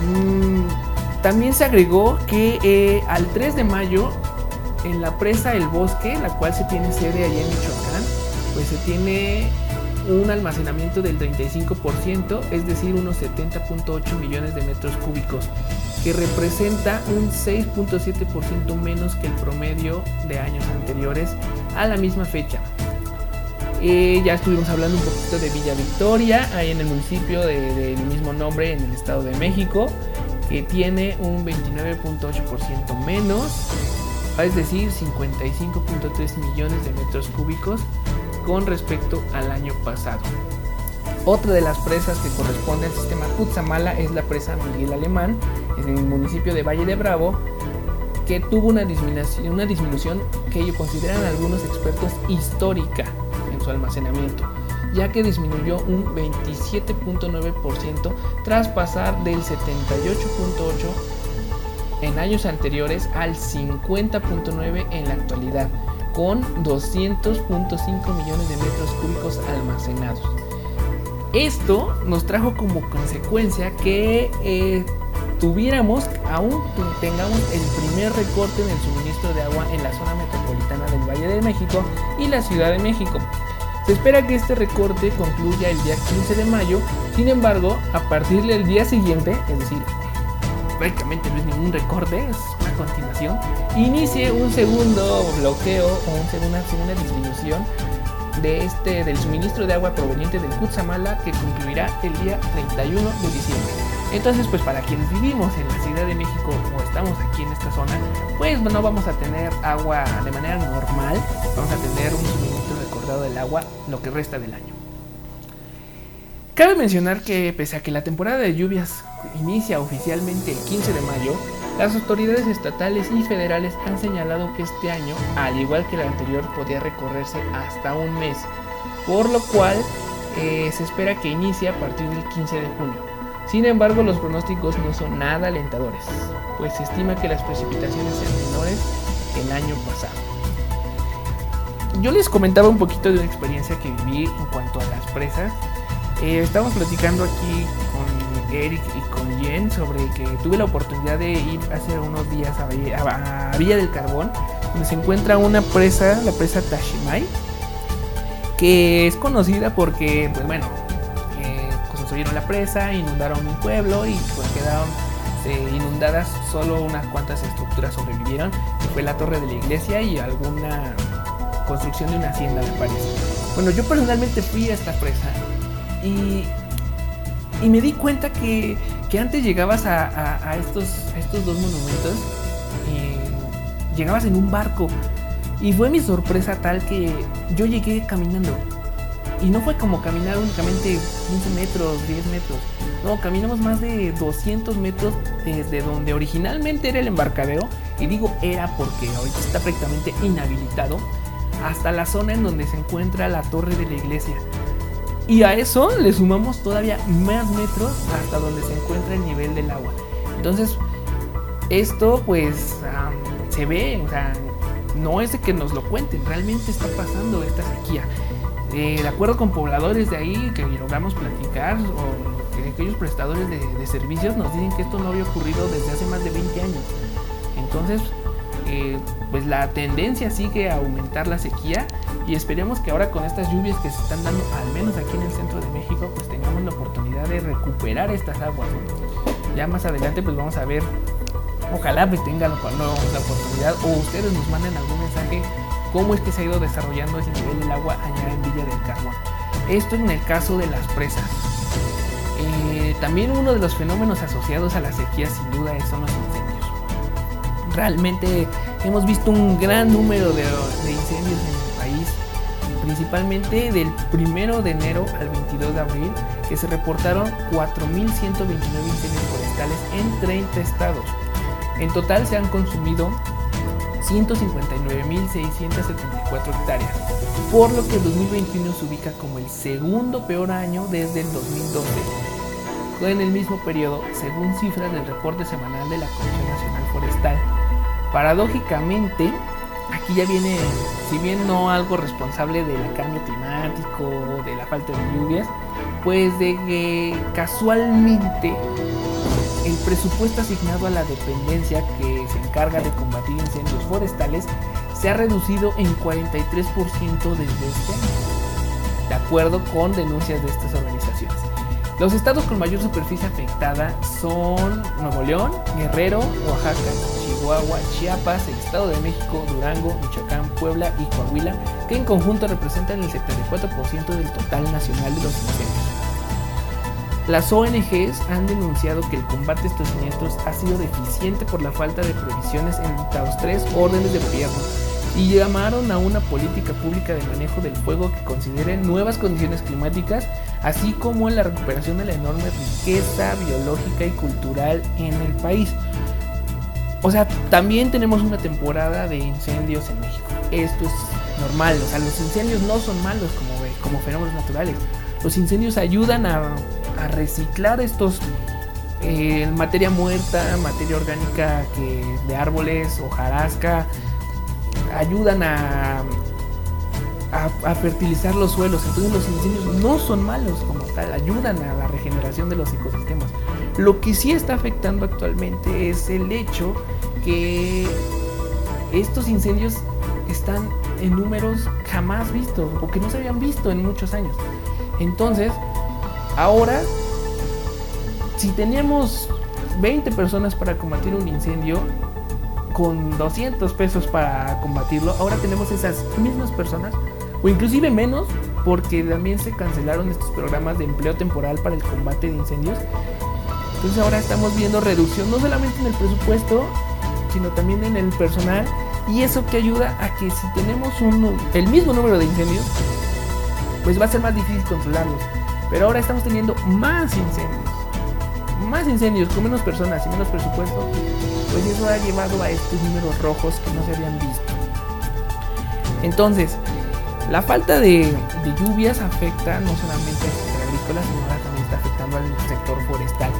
Mm, también se agregó que eh, al 3 de mayo en la presa El Bosque, la cual se tiene sede allá en Michoacán, pues se tiene un almacenamiento del 35%, es decir, unos 70.8 millones de metros cúbicos, que representa un 6.7% menos que el promedio de años anteriores a la misma fecha. Eh, ya estuvimos hablando un poquito de Villa Victoria, ahí en el municipio del mismo nombre en el Estado de México, que tiene un 29.8% menos, es decir, 55.3 millones de metros cúbicos con respecto al año pasado. Otra de las presas que corresponde al sistema Cutzamala es la presa Miguel Alemán, en el municipio de Valle de Bravo, que tuvo una disminución, que ellos consideran algunos expertos histórica en su almacenamiento, ya que disminuyó un 27.9% tras pasar del 78.8% en años anteriores al 50.9% en la actualidad, con 200.5 millones de metros cúbicos almacenados. Esto nos trajo como consecuencia que eh, tuviéramos, aún tengamos el primer recorte en el suministro de agua en la zona metropolitana del Valle de México y la Ciudad de México. Se espera que este recorte concluya el día 15 de mayo, sin embargo, a partir del día siguiente, es decir, prácticamente no es ningún recorte, es una continuación, inicie un segundo bloqueo o una segunda disminución de este, del suministro de agua proveniente del Kutsamala que concluirá el día 31 de diciembre. Entonces, pues para quienes vivimos en la Ciudad de México o estamos aquí en esta zona, pues no vamos a tener agua de manera normal, vamos a tener un suministro recordado del agua lo que resta del año. Cabe mencionar que pese a que la temporada de lluvias inicia oficialmente el 15 de mayo, las autoridades estatales y federales han señalado que este año, al igual que el anterior, podía recorrerse hasta un mes, por lo cual eh, se espera que inicie a partir del 15 de junio. Sin embargo, los pronósticos no son nada alentadores, pues se estima que las precipitaciones sean menores que el año pasado. Yo les comentaba un poquito de una experiencia que viví en cuanto a las presas. Eh, estamos platicando aquí Eric y con Jen sobre que tuve la oportunidad de ir hace unos días a, Villa, del Carbón, donde se encuentra una presa, la presa Tashimai, que es conocida porque, pues bueno, eh, construyeron la presa, inundaron un pueblo y pues quedaron eh, inundadas solo unas cuantas estructuras sobrevivieron, que fue la torre de la iglesia y alguna construcción de una hacienda, me parece. Bueno, yo personalmente fui a esta presa y me di cuenta que, antes llegabas a, estos, dos monumentos, y llegabas en un barco. Y fue mi sorpresa tal que yo llegué caminando. Y no fue como caminar únicamente 15 metros, 10 metros. No, caminamos más de 200 metros desde donde originalmente era el embarcadero. Y digo era porque ahorita está prácticamente inhabilitado. Hasta la zona en donde se encuentra la torre de la iglesia. Y a eso le sumamos todavía más metros hasta donde se encuentra el nivel del agua. Entonces, esto pues se ve, o sea, no es de que nos lo cuenten, realmente está pasando esta sequía. Eh, de acuerdo con pobladores de ahí que logramos platicar, o aquellos prestadores de, de, servicios nos dicen que esto no había ocurrido desde hace más de 20 años. Entonces, eh, pues la tendencia sigue a aumentar la sequía y esperemos que ahora con estas lluvias que se están dando, al menos aquí en el centro de México, pues tengamos la oportunidad de recuperar estas aguas. Ya más adelante pues vamos a ver, ojalá pues tengan la oportunidad o ustedes nos manden algún mensaje cómo es que se ha ido desarrollando ese nivel del agua allá en Villa del Carbón. Esto en el caso de las presas. Eh, también uno de los fenómenos asociados a la sequía sin duda son los incendios realmente hemos visto un gran número de, incendios en principalmente del 1 de enero al 22 de abril, que se reportaron 4.129 incendios forestales en 30 estados. En total se han consumido 159.674 hectáreas, por lo que el 2021 se ubica como el segundo peor año desde el 2012 en el mismo periodo, según cifras del reporte semanal de la Comisión Nacional Forestal. Paradójicamente, aquí ya viene, si bien no algo responsable del cambio climático, de la falta de lluvias, pues de que casualmente el presupuesto asignado a la dependencia que se encarga de combatir incendios forestales se ha reducido en 43% desde este año, de acuerdo con denuncias de estas organizaciones. Los estados con mayor superficie afectada son Nuevo León, Guerrero, Oaxaca, Chihuahua, Chiapas, el Estado de México, Durango, Michoacán, Puebla y Coahuila, que en conjunto representan el 74% del total nacional de los incendios. Las ONGs han denunciado que el combate a estos siniestros ha sido deficiente por la falta de previsiones en los tres órdenes de gobierno y llamaron a una política pública de manejo del fuego que considere nuevas condiciones climáticas, así como la recuperación de la enorme riqueza biológica y cultural en el país. o sea, también tenemos una temporada de incendios en México. Esto es normal, o sea, los incendios no son malos como, como fenómenos naturales. Los incendios ayudan a, a reciclar estos eh, materia muerta, materia orgánica que, de árboles, hojarasca, ayudan a, fertilizar los suelos. Entonces los incendios no son malos como tal, ayudan a la regeneración de los ecosistemas. Lo que sí está afectando actualmente es el hecho que estos incendios están en números jamás vistos o que no se habían visto en muchos años. Entonces, ahora, si teníamos 20 personas para combatir un incendio, con 200 pesos para combatirlo, ahora tenemos esas mismas personas, o inclusive menos, porque también se cancelaron estos programas de empleo temporal para el combate de incendios. Entonces ahora estamos viendo reducción no solamente en el presupuesto, sino también en el personal. Y eso que ayuda a que si tenemos el mismo número de incendios, pues va a ser más difícil controlarlos. Pero ahora estamos teniendo más incendios. Más incendios con menos personas y menos presupuesto. Pues eso ha llevado a estos números rojos que no se habían visto. Entonces, la falta de, lluvias afecta no solamente al sector agrícola, sino ahora también está afectando al sector forestal.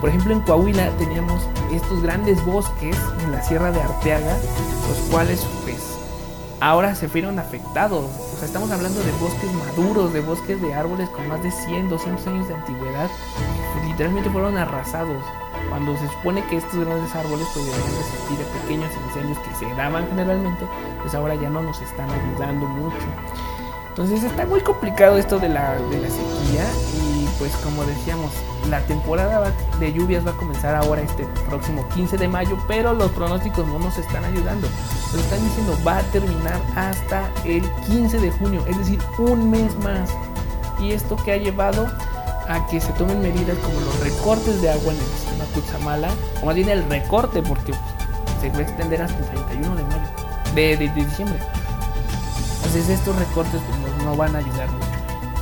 Por ejemplo, en Coahuila teníamos estos grandes bosques en la Sierra de Arteaga, los cuales pues ahora se fueron afectados. O sea, estamos hablando de bosques maduros, de bosques de árboles con más de 100, 200 años de antigüedad, que literalmente fueron arrasados. Cuando se supone que estos grandes árboles pues deberían resistir a pequeños incendios que se daban generalmente, pues ahora ya no nos están ayudando mucho. Entonces está muy complicado esto de la, de la sequía y pues como decíamos, la temporada de lluvias va a comenzar ahora este próximo 15 de mayo, pero los pronósticos no nos están ayudando. Nos están diciendo va a terminar hasta el 15 de junio, es decir, un mes más. Y esto que ha llevado a que se tomen medidas como los recortes de agua en el sistema Cutzamala, o más bien el recorte, porque se va a extender hasta el 31 de mayo, de, de, diciembre. Entonces estos recortes pues, no, van a ayudar mucho.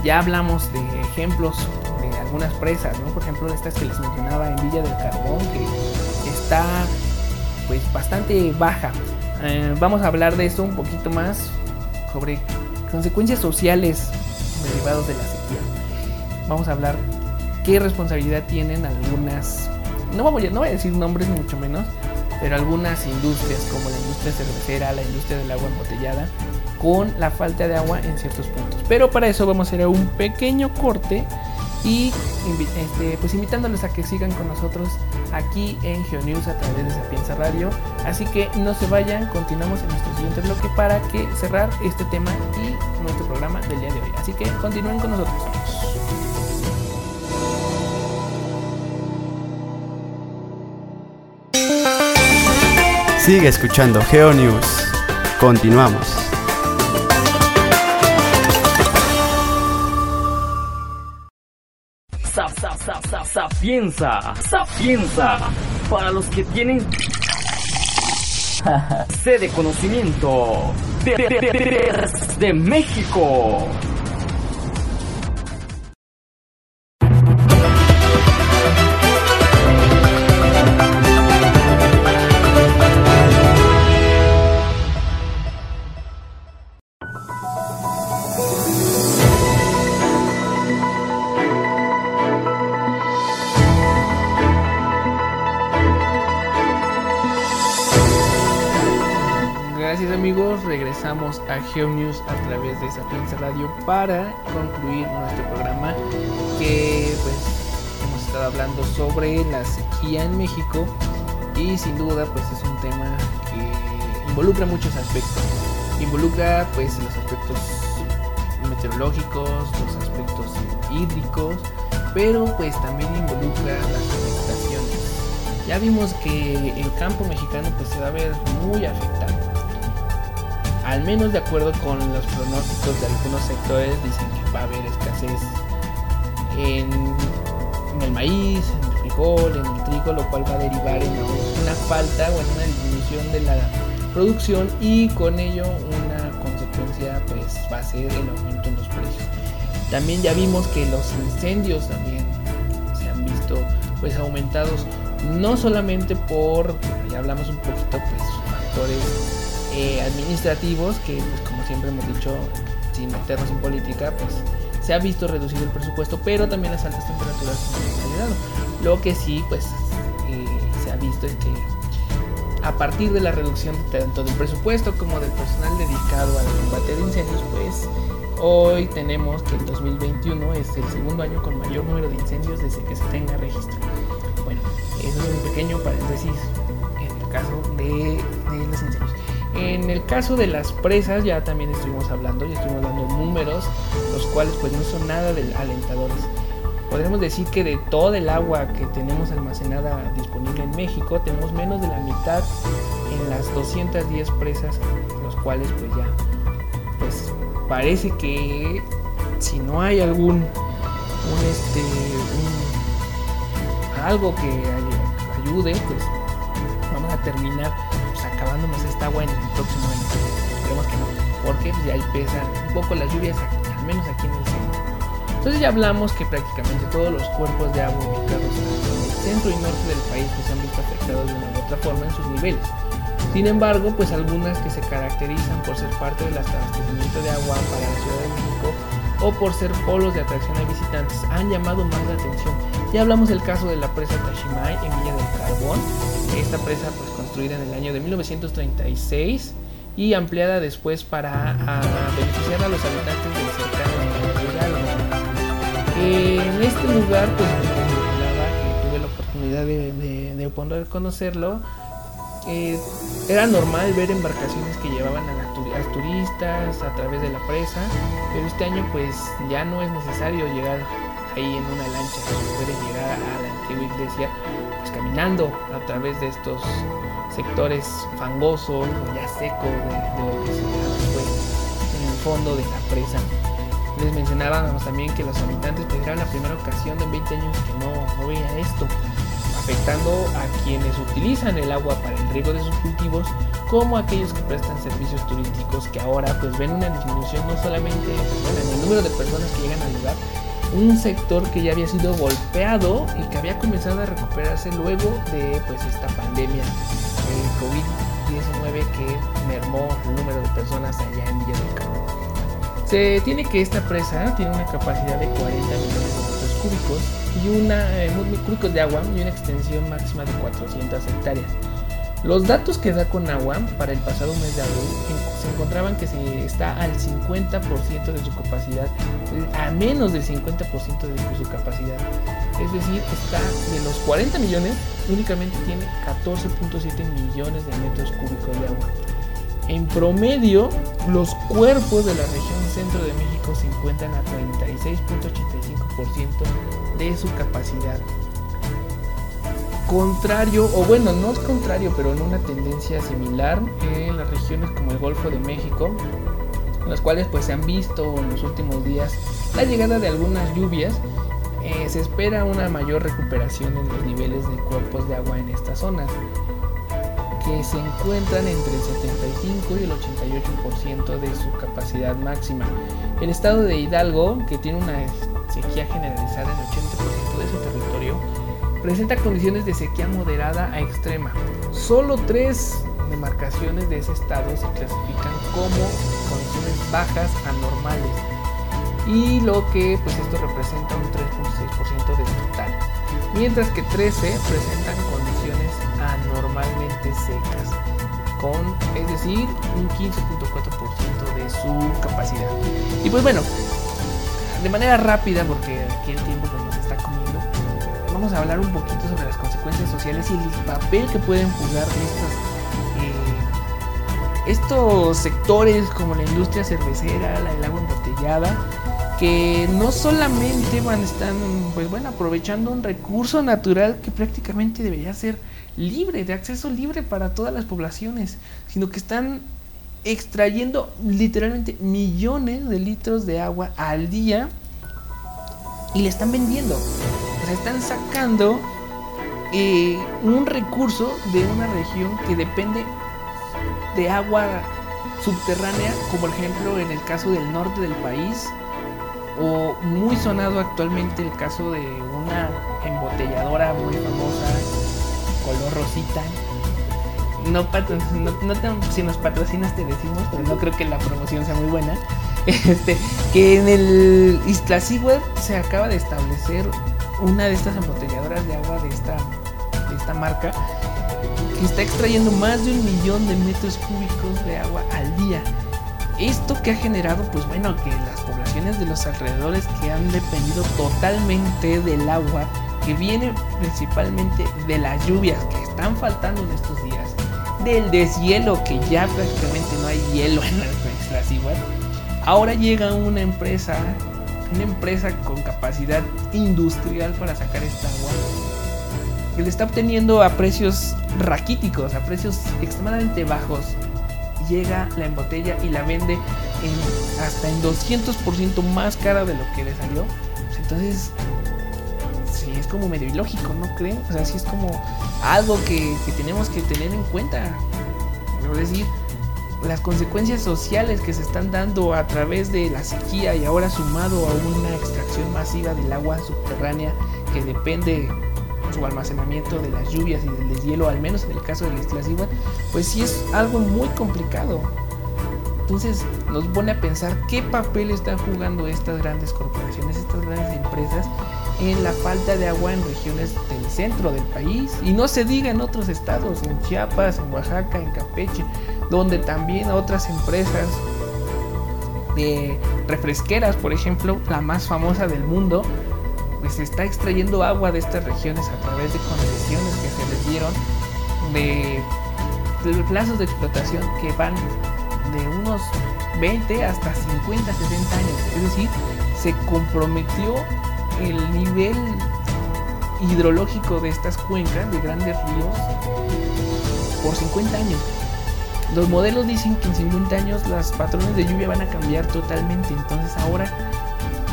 Ya hablamos de ejemplos de algunas presas, ¿no? Por ejemplo, estas que les mencionaba en Villa del Carbón, que está pues bastante baja. Eh, vamos a hablar de esto un poquito más sobre consecuencias sociales derivados de la sequía. Vamos a hablar qué responsabilidad tienen algunas, no, vamos, no voy a decir nombres ni mucho menos, pero algunas industrias como la industria cervecera, la industria del agua embotellada, con la falta de agua en ciertos puntos. Pero para eso vamos a hacer un pequeño corte y este, pues invitándoles a que sigan con nosotros aquí en GeoNews a través de Sapienza Radio. Así que no se vayan, continuamos en nuestro siguiente bloque para que cerrar este tema y nuestro programa del día de hoy. Así que continúen con nosotros. Sigue escuchando GeoNews. Continuamos. Sapienza, Sapienza, para los que tienen <laughs> sede de conocimiento de México. GeoNews a través de Sapienza Radio para concluir nuestro programa que pues hemos estado hablando sobre la sequía en México y sin duda pues es un tema que involucra muchos aspectos. Involucra pues los aspectos meteorológicos, los aspectos hídricos, pero pues también involucra las afectaciones. Ya vimos que el campo mexicano pues se va a ver muy afectado al menos de acuerdo con los pronósticos de algunos sectores, dicen que va a haber escasez en, el maíz, en el frijol, en el trigo, lo cual va a derivar en una falta o en una disminución de la producción y con ello una consecuencia pues va a ser el aumento en los precios. También ya vimos que los incendios también se han visto pues aumentados no solamente por, ya hablamos un poquito, pues factores eh, administrativos, que pues como siempre hemos dicho, sin meternos en política, pues se ha visto reducido el presupuesto, pero también las altas temperaturas han acelerado. Lo que sí, pues eh, se ha visto es que a partir de la reducción tanto del presupuesto como del personal dedicado al combate de incendios, pues hoy tenemos que el 2021 es el segundo año con mayor número de incendios desde que se tenga registro. Bueno, eso es un pequeño paréntesis en el caso de, de los incendios. En el caso de las presas ya también estuvimos hablando, ya estuvimos dando números, los cuales pues no son nada alentadores. Podemos decir que de todo el agua que tenemos almacenada disponible en México, tenemos menos de la mitad en las 210 presas, los cuales pues ya, pues parece que si no hay algún, este, algo que ayude, pues vamos a terminar acabándonos esta agua en el próximo año. Esperemos que no, porque ya ahí pesan un poco las lluvias, al menos aquí en el centro. Entonces ya hablamos que prácticamente todos los cuerpos de agua ubicados en el centro y norte del país pues, se han visto afectados de una u otra forma en sus niveles. Sin embargo, pues algunas que se caracterizan por ser parte del abastecimiento de agua para la Ciudad de México o por ser polos de atracción a visitantes han llamado más la atención. Ya hablamos del caso de la presa Tashimai en Villa del Carbón. Esta presa pues construida en el año de 1936 y ampliada después para beneficiar a los habitantes del cercano En este lugar pues que tuve la oportunidad de, de, poder conocerlo. Eh, era normal ver embarcaciones que llevaban a, a, turistas a través de la presa, pero este año pues ya no es necesario llegar ahí en una lancha, se puede llegar a la antigua iglesia caminando a través de estos sectores fangosos ya secos de, lo que se en el fondo de la presa. Les mencionábamos también que los habitantes pues la primera ocasión en 20 años que no, no veía esto, afectando a quienes utilizan el agua para el riego de sus cultivos, como aquellos que prestan servicios turísticos que ahora pues ven una disminución no solamente en el número de personas que llegan al lugar, un sector que ya había sido golpeado y que había comenzado a recuperarse luego de pues esta pandemia el COVID-19 que mermó el número de personas allá en Villa del. Se tiene que esta presa tiene una capacidad de 40 millones de metros cúbicos y una eh, cúbicos de agua y una extensión máxima de 400 hectáreas. Los datos que da con agua para el pasado mes de abril se encontraban que se está al 50% de su capacidad, a menos del 50% de su capacidad. Es decir, está de los 40 millones, únicamente tiene 14.7 millones de metros cúbicos de agua. En promedio, los cuerpos de la región centro de México se encuentran a 36.85% de su capacidad contrario, o bueno, no es contrario, pero en una tendencia similar en las regiones como el Golfo de México, en las cuales pues se han visto en los últimos días la llegada de algunas lluvias, eh, se espera una mayor recuperación en los niveles de cuerpos de agua en estas zonas, que se encuentran entre el 75 y el 88% de su capacidad máxima. El estado de Hidalgo, que tiene una sequía generalizada en el 80% de su territorio, presenta condiciones de sequía moderada a extrema. Solo tres demarcaciones de ese estado se clasifican como condiciones bajas anormales y lo que pues esto representa un 3.6% del total, mientras que 13 presentan condiciones anormalmente secas, con es decir un 15.4% de su capacidad. Y pues bueno, de manera rápida porque aquí el tiempo comiendo vamos a hablar un poquito sobre las consecuencias sociales y el papel que pueden jugar estos, eh, estos sectores como la industria cervecera, la del agua embotellada, que no solamente van están pues bueno aprovechando un recurso natural que prácticamente debería ser libre de acceso libre para todas las poblaciones sino que están extrayendo literalmente millones de litros de agua al día y le están vendiendo están sacando eh, un recurso de una región que depende de agua subterránea, como por ejemplo en el caso del norte del país, O muy sonado actualmente el caso de una embotelladora muy famosa, color rosita. No, no, si nos patrocinas te decimos, pero no creo que la promoción sea muy buena. <laughs> Este, que en el Isla se acaba de establecer una de estas embotelladoras de agua de esta, de esta marca que está extrayendo más de un millón de metros cúbicos de agua al día. Esto que ha generado, pues bueno, que las poblaciones de los alrededores que han dependido totalmente del agua, que viene principalmente de las lluvias que están faltando en estos días, del deshielo, que ya prácticamente no hay hielo en las islas igual, ahora llega una empresa, una empresa con capacidad industrial para sacar esta agua que le está obteniendo a precios raquíticos, a precios extremadamente bajos. Llega, la embotella y la vende en, hasta en 200% más cara de lo que le salió. Pues entonces, sí, es como medio ilógico, ¿no creen? O sea, sí es como algo que, que tenemos que tener en cuenta. Es decir, las consecuencias sociales que se están dando a través de la sequía y ahora sumado a una extracción masiva del agua subterránea que depende su almacenamiento de las lluvias y del deshielo, al menos en el caso del Iztaccíhuatl, pues sí es algo muy complicado. Entonces nos pone a pensar qué papel están jugando estas grandes corporaciones, estas grandes empresas en la falta de agua en regiones del centro del país y no se diga en otros estados, en Chiapas, en Oaxaca, en Campeche, donde también otras empresas de refresqueras, por ejemplo, la más famosa del mundo, pues está extrayendo agua de estas regiones a través de concesiones que se les dieron de, plazos de explotación que van de unos 20 hasta 50, 60 años. Es decir, se comprometió el nivel hidrológico de estas cuencas, de grandes ríos, por 50 años. Los modelos dicen que en 50 años las patrones de lluvia van a cambiar totalmente. Entonces ahora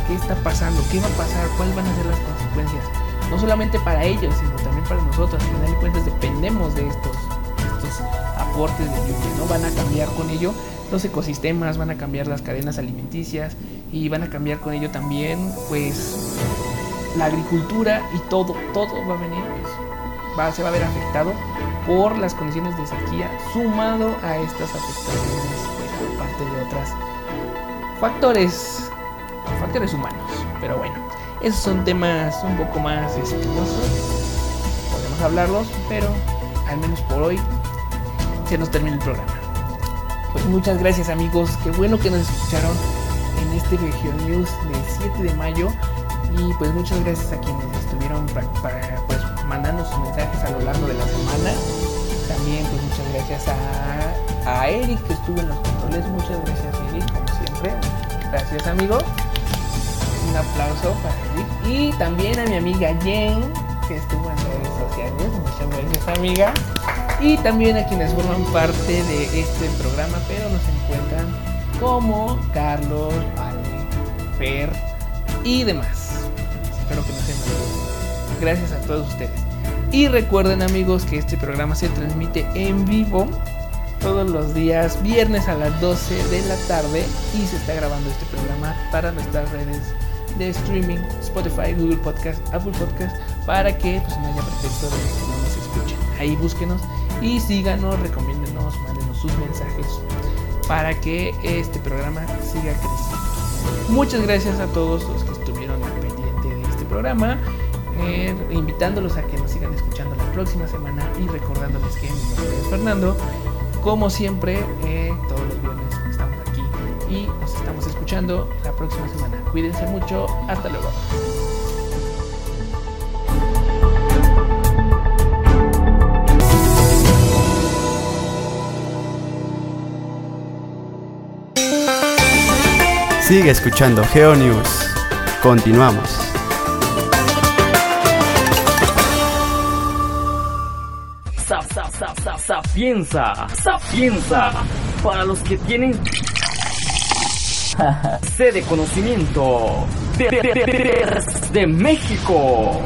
qué está pasando, qué va a pasar, cuáles van a ser las consecuencias, no solamente para ellos, sino también para nosotros. Al final de cuentas dependemos de estos, estos aportes de lluvia, ¿no? Van a cambiar con ello los ecosistemas, van a cambiar las cadenas alimenticias y van a cambiar con ello también, pues, la agricultura y todo, todo va a venir, pues, va, se va a ver afectado por las condiciones de sequía, sumado a estas afectaciones, pues, por parte de otras factores factores humanos. Pero bueno, esos son temas un poco más espinosos. Podemos hablarlos, pero al menos por hoy se nos termina el programa. Pues muchas gracias amigos, qué bueno que nos escucharon en este Region News del 7 de mayo. Y pues muchas gracias a quienes estuvieron para, pues, mandando sus mensajes a lo largo de la semana. También pues muchas gracias a, a Eric que estuvo en los controles. Muchas gracias Eric, como siempre. Gracias amigo un aplauso para él. Y también a mi amiga Jen, que estuvo en redes sociales. Muchas gracias, amiga. Y también a quienes forman parte de este programa, pero nos encuentran como Carlos, Ale, Fer y demás. Gracias a todos ustedes. Y recuerden amigos que este programa se transmite en vivo todos los días viernes a las 12 de la tarde y se está grabando este programa para nuestras redes de streaming, Spotify, Google Podcast, Apple Podcast, para que pues, no haya pretexto de que no nos escuchen. Ahí búsquenos y síganos, recomiéndenos, mándenos sus mensajes para que este programa siga creciendo. Muchas gracias a todos los que estuvieron al pendiente de este programa. Invitándolos a que nos sigan escuchando la próxima semana y recordándoles que mi nombre es Fernando. Como siempre, eh, todos los viernes estamos aquí y nos estamos escuchando la próxima semana. Cuídense mucho, hasta luego. Sigue escuchando GeoNews. Continuamos. Sapienza, sapienza, para los que tienen <laughs> sede conocimiento de, de, de, de México.